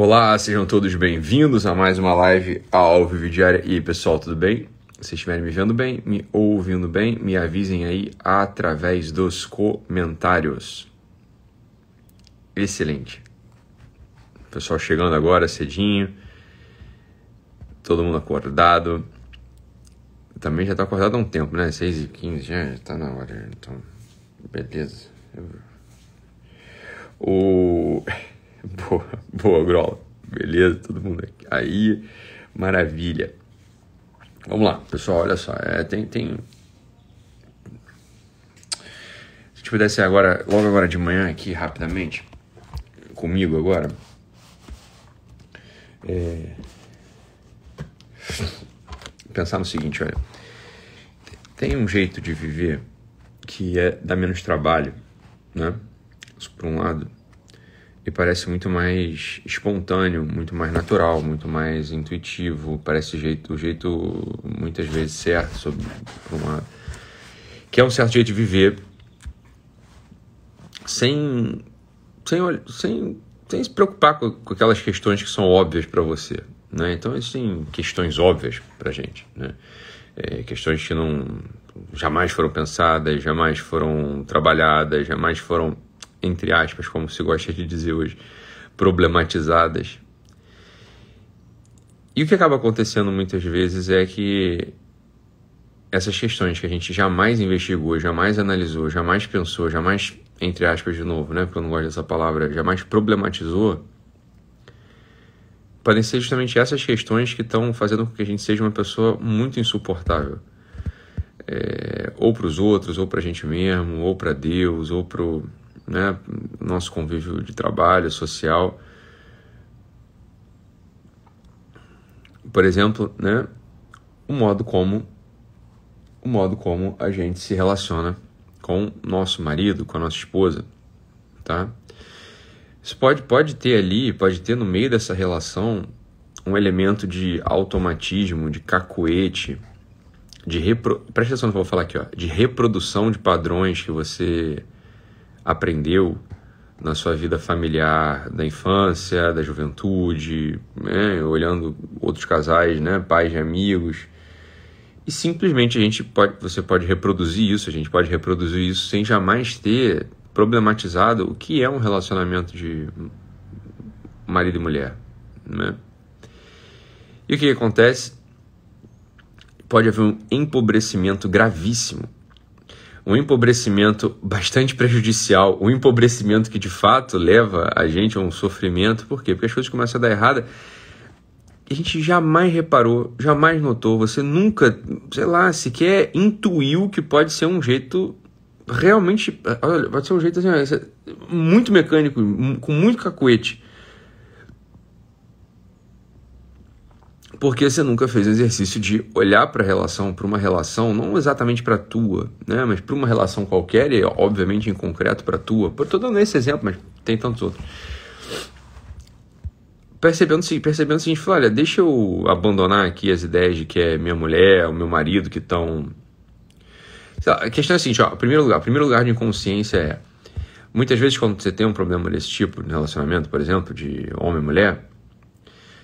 Olá, sejam todos bem-vindos a mais uma live ao Vivo Diária. E aí, pessoal, tudo bem? Se estiverem me vendo bem, me ouvindo bem, me avisem aí através dos comentários. Excelente. Pessoal chegando agora cedinho. Todo mundo acordado. Também já tá acordado há um tempo, né? 6 e 15 já, já tá na hora. Então, beleza. O... Boa, boa, Grola. Beleza, todo mundo aqui. Aí, maravilha. Vamos lá, pessoal, olha só. É, tem, tem... Se a gente pudesse agora, logo agora de manhã aqui, rapidamente, comigo agora. É... Pensar no seguinte, olha. Tem um jeito de viver que é dar menos trabalho, né? Isso por um lado e parece muito mais espontâneo, muito mais natural, muito mais intuitivo, parece o jeito, o jeito muitas vezes certo sobre uma que é um certo jeito de viver sem sem sem, sem se preocupar com, com aquelas questões que são óbvias para você, né? Então existem questões óbvias para gente, né? É, questões que não jamais foram pensadas, jamais foram trabalhadas, jamais foram entre aspas, como se gosta de dizer hoje, problematizadas. E o que acaba acontecendo muitas vezes é que essas questões que a gente jamais investigou, jamais analisou, jamais pensou, jamais, entre aspas de novo, né, porque eu não gosto dessa palavra, jamais problematizou, podem ser justamente essas questões que estão fazendo com que a gente seja uma pessoa muito insuportável. É, ou para os outros, ou para a gente mesmo, ou para Deus, ou para né, nosso convívio de trabalho, social. Por exemplo, né, o modo como o modo como a gente se relaciona com nosso marido, com a nossa esposa, tá? Isso pode, pode ter ali, pode ter no meio dessa relação um elemento de automatismo, de cacuete, de repro... presta atenção no que eu vou falar aqui, ó, de reprodução de padrões que você aprendeu na sua vida familiar da infância, da juventude, né? olhando outros casais, né? pais de amigos. E simplesmente a gente pode, você pode reproduzir isso, a gente pode reproduzir isso sem jamais ter problematizado o que é um relacionamento de marido e mulher. Né? E o que acontece? Pode haver um empobrecimento gravíssimo um empobrecimento bastante prejudicial, um empobrecimento que de fato leva a gente a um sofrimento. Por quê? Porque as coisas começam a dar errada a gente jamais reparou, jamais notou, você nunca, sei lá, sequer intuiu que pode ser um jeito realmente, olha, pode ser um jeito assim, muito mecânico, com muito cacuete porque você nunca fez o exercício de olhar para a relação, para uma relação, não exatamente para a tua, né, mas para uma relação qualquer e obviamente em concreto para a tua. Estou dando esse exemplo, mas tem tantos outros. Percebendo, percebendo o seguinte, olha, deixa eu abandonar aqui as ideias de que é minha mulher, o meu marido que estão. A questão é a seguinte, ó, primeiro lugar, primeiro lugar de inconsciência é muitas vezes quando você tem um problema desse tipo de relacionamento, por exemplo, de homem e mulher,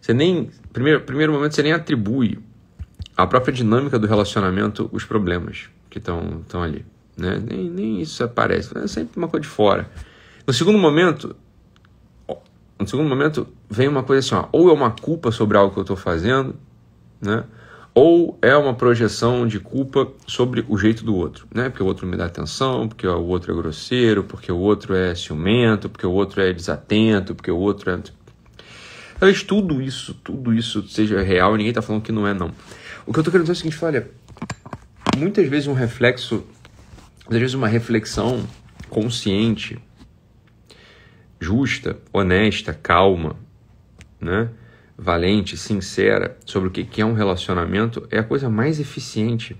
você nem. Primeiro, primeiro momento, você nem atribui à própria dinâmica do relacionamento os problemas que estão ali. Né? Nem, nem isso aparece. É sempre uma coisa de fora. No segundo momento, no segundo momento, vem uma coisa assim: ó, ou é uma culpa sobre algo que eu estou fazendo, né? ou é uma projeção de culpa sobre o jeito do outro, né? Porque o outro me dá atenção, porque o outro é grosseiro, porque o outro é ciumento, porque o outro é desatento, porque o outro é Talvez tudo isso, tudo isso seja real, ninguém está falando que não é, não. O que eu estou querendo dizer é o seguinte, olha, muitas vezes um reflexo, às vezes uma reflexão consciente, justa, honesta, calma, né? valente, sincera sobre o que é um relacionamento é a coisa mais eficiente,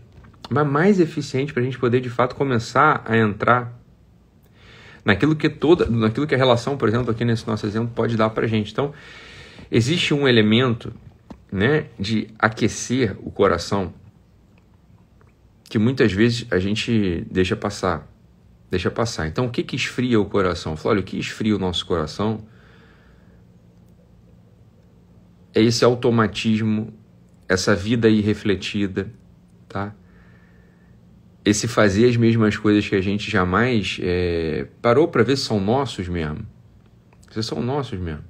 mas mais eficiente para a gente poder de fato começar a entrar naquilo que toda, naquilo que a relação, por exemplo, aqui nesse nosso exemplo pode dar para gente. Então, Existe um elemento né, de aquecer o coração que muitas vezes a gente deixa passar. Deixa passar. Então, o que, que esfria o coração? Olha, o que esfria o nosso coração é esse automatismo, essa vida irrefletida, tá? Esse fazer as mesmas coisas que a gente jamais é, parou para ver se são nossos mesmo. Se são nossos mesmo.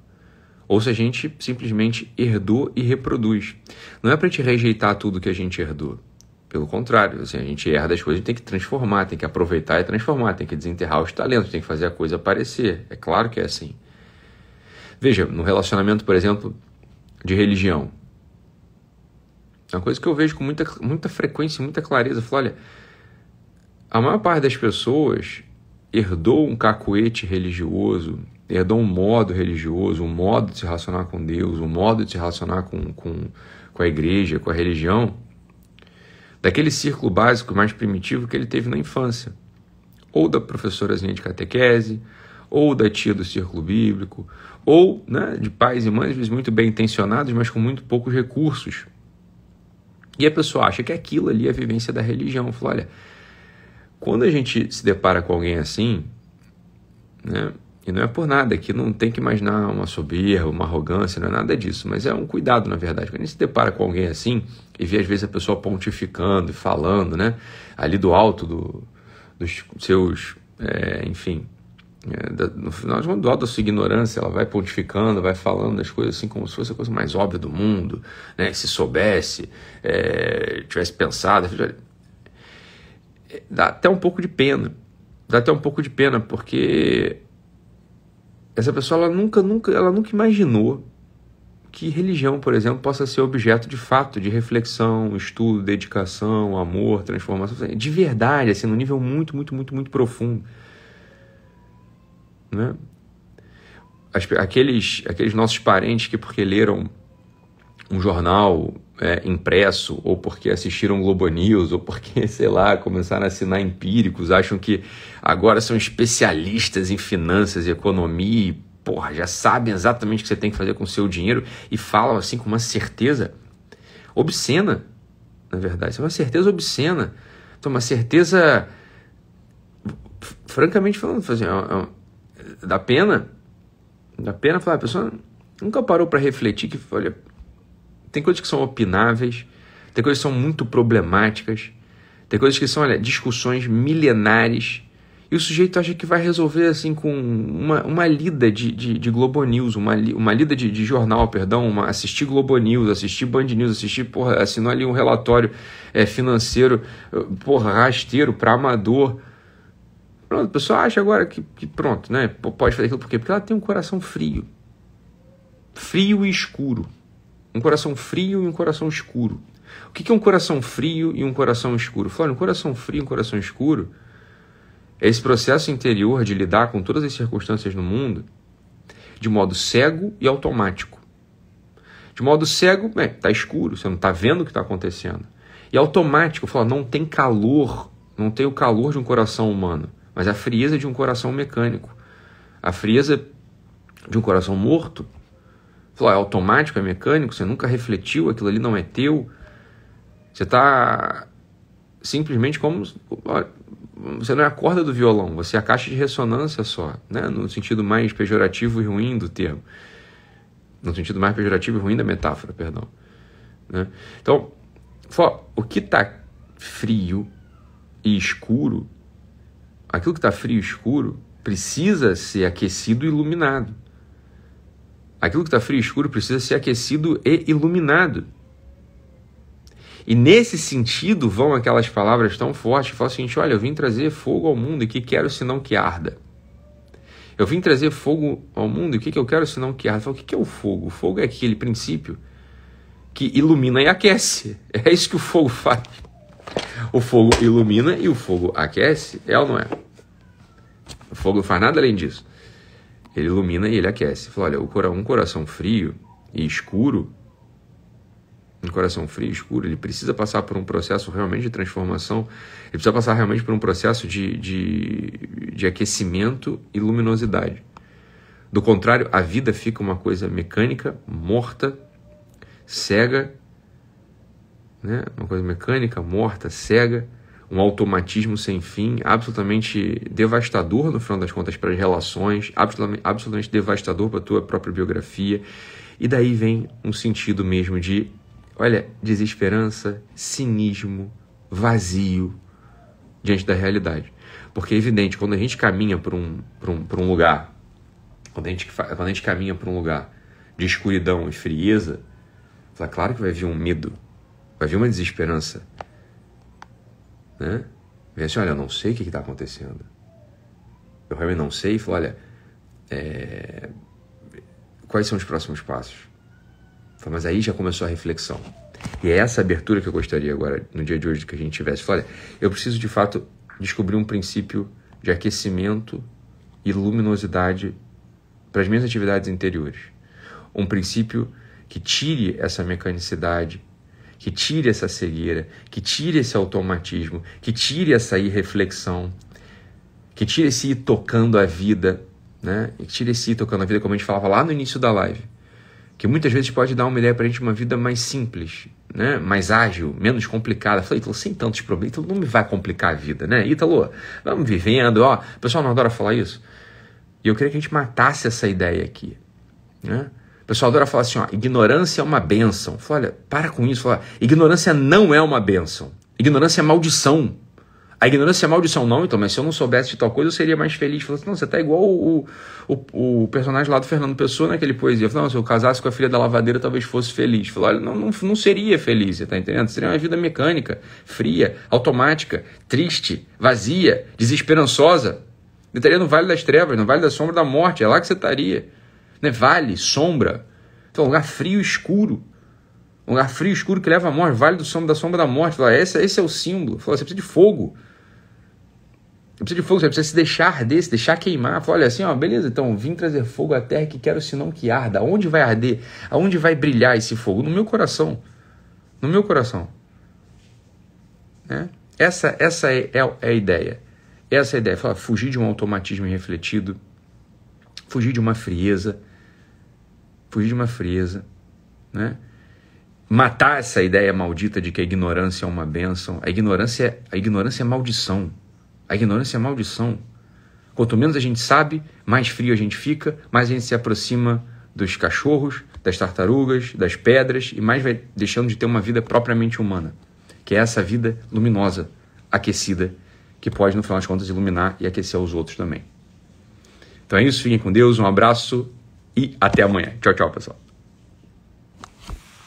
Ou se a gente simplesmente herdou e reproduz. Não é para te rejeitar tudo que a gente herdou. Pelo contrário, assim, a gente herda as coisas, tem que transformar, tem que aproveitar e transformar, tem que desenterrar os talentos, tem que fazer a coisa aparecer. É claro que é assim. Veja, no relacionamento, por exemplo, de religião. É uma coisa que eu vejo com muita, muita frequência, muita clareza. Eu falo, olha, a maior parte das pessoas herdou um cacuete religioso, herdou um modo religioso, um modo de se relacionar com Deus, um modo de se relacionar com, com, com a igreja, com a religião, daquele círculo básico mais primitivo que ele teve na infância, ou da professorazinha de catequese, ou da tia do círculo bíblico, ou né, de pais e mães muito bem intencionados, mas com muito poucos recursos. E a pessoa acha que aquilo ali é a vivência da religião. Fala, olha, quando a gente se depara com alguém assim, né, e não é por nada, que não tem que imaginar uma soberba, uma arrogância, não é nada disso, mas é um cuidado, na verdade. Quando a gente se depara com alguém assim e vê às vezes a pessoa pontificando e falando, né, ali do alto do, dos seus, é, enfim, é, no final do alto da sua ignorância, ela vai pontificando, vai falando das coisas assim como se fosse a coisa mais óbvia do mundo, né, se soubesse, é, tivesse pensado, dá até um pouco de pena, dá até um pouco de pena, porque essa pessoa ela nunca, nunca, ela nunca imaginou que religião, por exemplo, possa ser objeto de fato de reflexão, estudo, dedicação, amor, transformação, de verdade, assim, num nível muito, muito, muito, muito profundo. Né? Aqueles, aqueles nossos parentes que, porque leram um jornal é, impresso, ou porque assistiram Globo News, ou porque, sei lá, começaram a assinar empíricos, acham que agora são especialistas em finanças e economia, e, porra, já sabem exatamente o que você tem que fazer com o seu dinheiro e falam assim com uma certeza obscena, na verdade. Isso é uma certeza obscena. Então, uma certeza, francamente falando, assim, é, é, dá pena, dá pena falar, a pessoa nunca parou para refletir que, olha, tem coisas que são opináveis, tem coisas que são muito problemáticas, tem coisas que são olha, discussões milenares. E o sujeito acha que vai resolver assim com uma, uma lida de, de, de Globo News, uma, uma lida de, de jornal, perdão, uma, assistir Globo News, assistir Band News, assistir, porra, assinou ali um relatório é, financeiro, porra, rasteiro para amador. Pronto, a pessoa acha agora que, que pronto, né? Pode fazer aquilo por quê? Porque ela tem um coração frio. Frio e escuro. Um coração frio e um coração escuro. O que é um coração frio e um coração escuro? Flávio, um coração frio e um coração escuro é esse processo interior de lidar com todas as circunstâncias no mundo de modo cego e automático. De modo cego, é, tá escuro, você não está vendo o que está acontecendo. E automático, fala, não tem calor, não tem o calor de um coração humano, mas a frieza de um coração mecânico. A frieza de um coração morto Falou, é automático, é mecânico, você nunca refletiu, aquilo ali não é teu. Você está simplesmente como. Você não é a corda do violão, você é a caixa de ressonância só, né? no sentido mais pejorativo e ruim do termo. No sentido mais pejorativo e ruim da metáfora, perdão. Né? Então, o que está frio e escuro, aquilo que está frio e escuro, precisa ser aquecido e iluminado. Aquilo que está frio e escuro precisa ser aquecido e iluminado. E nesse sentido vão aquelas palavras tão fortes que falam o seguinte: olha, eu vim trazer fogo ao mundo e que quero senão que arda. Eu vim trazer fogo ao mundo e o que, que eu quero senão que arda? Falo, o que, que é o fogo? O fogo é aquele princípio que ilumina e aquece. É isso que o fogo faz. O fogo ilumina e o fogo aquece, é ou não é? O fogo não faz nada além disso. Ele ilumina e ele aquece. Fala, olha, um coração frio e escuro, um coração frio e escuro, ele precisa passar por um processo realmente de transformação, ele precisa passar realmente por um processo de, de, de aquecimento e luminosidade. Do contrário, a vida fica uma coisa mecânica, morta, cega, né? uma coisa mecânica, morta, cega, um automatismo sem fim, absolutamente devastador no final das contas para as relações, absolutamente, absolutamente devastador para a tua própria biografia E daí vem um sentido mesmo de, olha, desesperança, cinismo, vazio diante da realidade. Porque é evidente, quando a gente caminha por um, um, um lugar, quando a, gente, quando a gente caminha por um lugar de escuridão e frieza, claro que vai vir um medo, vai vir uma desesperança. Né? Vem assim, olha, eu não sei o que está acontecendo. Eu realmente não sei. E falo, olha, é... quais são os próximos passos? Falo, mas aí já começou a reflexão. E é essa abertura que eu gostaria agora, no dia de hoje, que a gente tivesse. Falo, olha, eu preciso de fato descobrir um princípio de aquecimento e luminosidade para as minhas atividades interiores. Um princípio que tire essa mecanicidade, que tire essa cegueira, que tire esse automatismo, que tire essa irreflexão, que tire esse ir tocando a vida, né? Que tire esse ir tocando a vida, como a gente falava lá no início da live. Que muitas vezes pode dar uma ideia para a gente uma vida mais simples, né? mais ágil, menos complicada. falei, Ítalo, sem tantos problemas, Ítalo, não me vai complicar a vida, né? Ítalo, vamos vivendo, ó. O pessoal não adora falar isso. E eu queria que a gente matasse essa ideia aqui, né? Pessoal adora falar assim, ó, ignorância é uma benção. Falei, olha, para com isso. Fala, ignorância não é uma benção. Ignorância é maldição. A ignorância é maldição, não, então, mas se eu não soubesse de tal coisa, eu seria mais feliz. Falei assim, não, você tá igual o, o, o personagem lá do Fernando Pessoa naquele poesia. Falei, não, se eu casasse com a filha da lavadeira, talvez fosse feliz. Falei, olha, não, não, não seria feliz, você tá entendendo? Seria uma vida mecânica, fria, automática, triste, vazia, desesperançosa. Eu estaria no Vale das Trevas, no Vale da Sombra da Morte, é lá que você estaria. Né? Vale, sombra. Então, um lugar frio e escuro. Um lugar frio e escuro que leva à morte, Vale do Sombra da Sombra da Morte. Fala, esse, esse é o símbolo. Fala, você precisa de fogo. Você precisa de fogo, você precisa se deixar arder, se deixar queimar. Fala, olha assim, ó, beleza, então vim trazer fogo à terra que quero senão que arda. Aonde vai arder? Aonde vai brilhar esse fogo? No meu coração. No meu coração. Né? Essa, essa é, é, é a ideia. Essa é a ideia. Fala, fugir de um automatismo irrefletido, fugir de uma frieza, fugir de uma frieza, né? Matar essa ideia maldita de que a ignorância é uma bênção. A ignorância, a ignorância é maldição. A ignorância é maldição. Quanto menos a gente sabe, mais frio a gente fica, mais a gente se aproxima dos cachorros, das tartarugas, das pedras e mais vai deixando de ter uma vida propriamente humana, que é essa vida luminosa, aquecida, que pode, no final das contas, iluminar e aquecer os outros também. Então é isso, fiquem com Deus, um abraço e até amanhã. Tchau, tchau, pessoal.